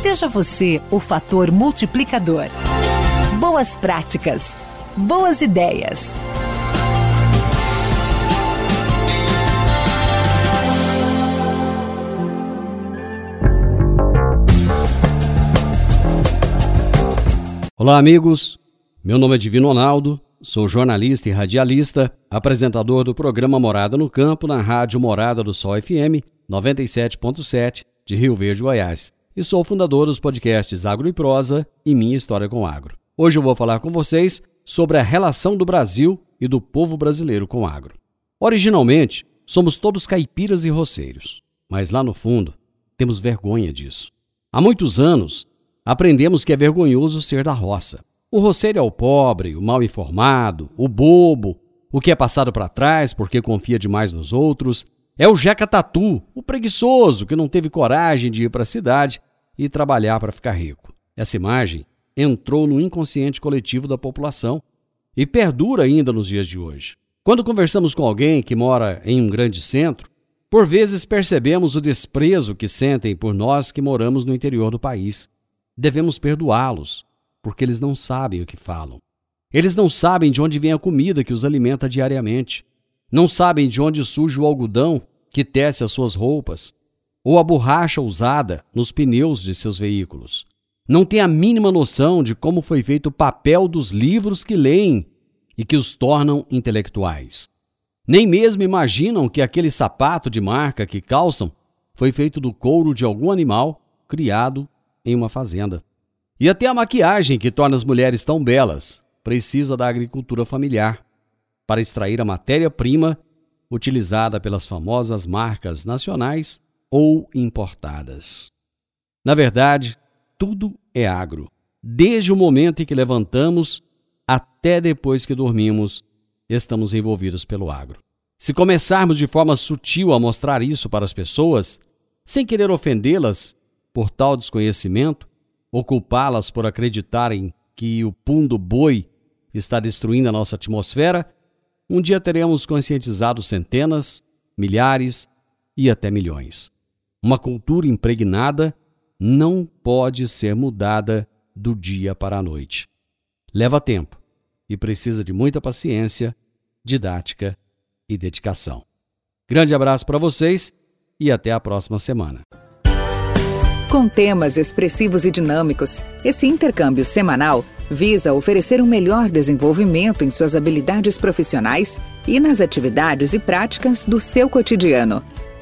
Seja você o fator multiplicador. Boas práticas. Boas ideias. Olá, amigos. Meu nome é Divino Ronaldo, sou jornalista e radialista, apresentador do programa Morada no Campo na Rádio Morada do Sol FM 97.7 de Rio Verde, Goiás e sou fundador dos podcasts Agro e Prosa e Minha História com Agro. Hoje eu vou falar com vocês sobre a relação do Brasil e do povo brasileiro com o agro. Originalmente, somos todos caipiras e roceiros, mas lá no fundo, temos vergonha disso. Há muitos anos, aprendemos que é vergonhoso ser da roça. O roceiro é o pobre, o mal informado, o bobo, o que é passado para trás porque confia demais nos outros. É o jeca tatu, o preguiçoso que não teve coragem de ir para a cidade e trabalhar para ficar rico. Essa imagem entrou no inconsciente coletivo da população e perdura ainda nos dias de hoje. Quando conversamos com alguém que mora em um grande centro, por vezes percebemos o desprezo que sentem por nós que moramos no interior do país. Devemos perdoá-los, porque eles não sabem o que falam. Eles não sabem de onde vem a comida que os alimenta diariamente. Não sabem de onde surge o algodão que tece as suas roupas ou a borracha usada nos pneus de seus veículos. Não têm a mínima noção de como foi feito o papel dos livros que leem e que os tornam intelectuais. Nem mesmo imaginam que aquele sapato de marca que calçam foi feito do couro de algum animal criado em uma fazenda. E até a maquiagem que torna as mulheres tão belas precisa da agricultura familiar para extrair a matéria-prima utilizada pelas famosas marcas nacionais ou importadas. Na verdade, tudo é agro. Desde o momento em que levantamos até depois que dormimos, estamos envolvidos pelo agro. Se começarmos de forma sutil a mostrar isso para as pessoas, sem querer ofendê-las por tal desconhecimento, ou culpá-las por acreditarem que o pum do boi está destruindo a nossa atmosfera, um dia teremos conscientizado centenas, milhares e até milhões. Uma cultura impregnada não pode ser mudada do dia para a noite. Leva tempo e precisa de muita paciência, didática e dedicação. Grande abraço para vocês e até a próxima semana. Com temas expressivos e dinâmicos, esse intercâmbio semanal visa oferecer um melhor desenvolvimento em suas habilidades profissionais e nas atividades e práticas do seu cotidiano.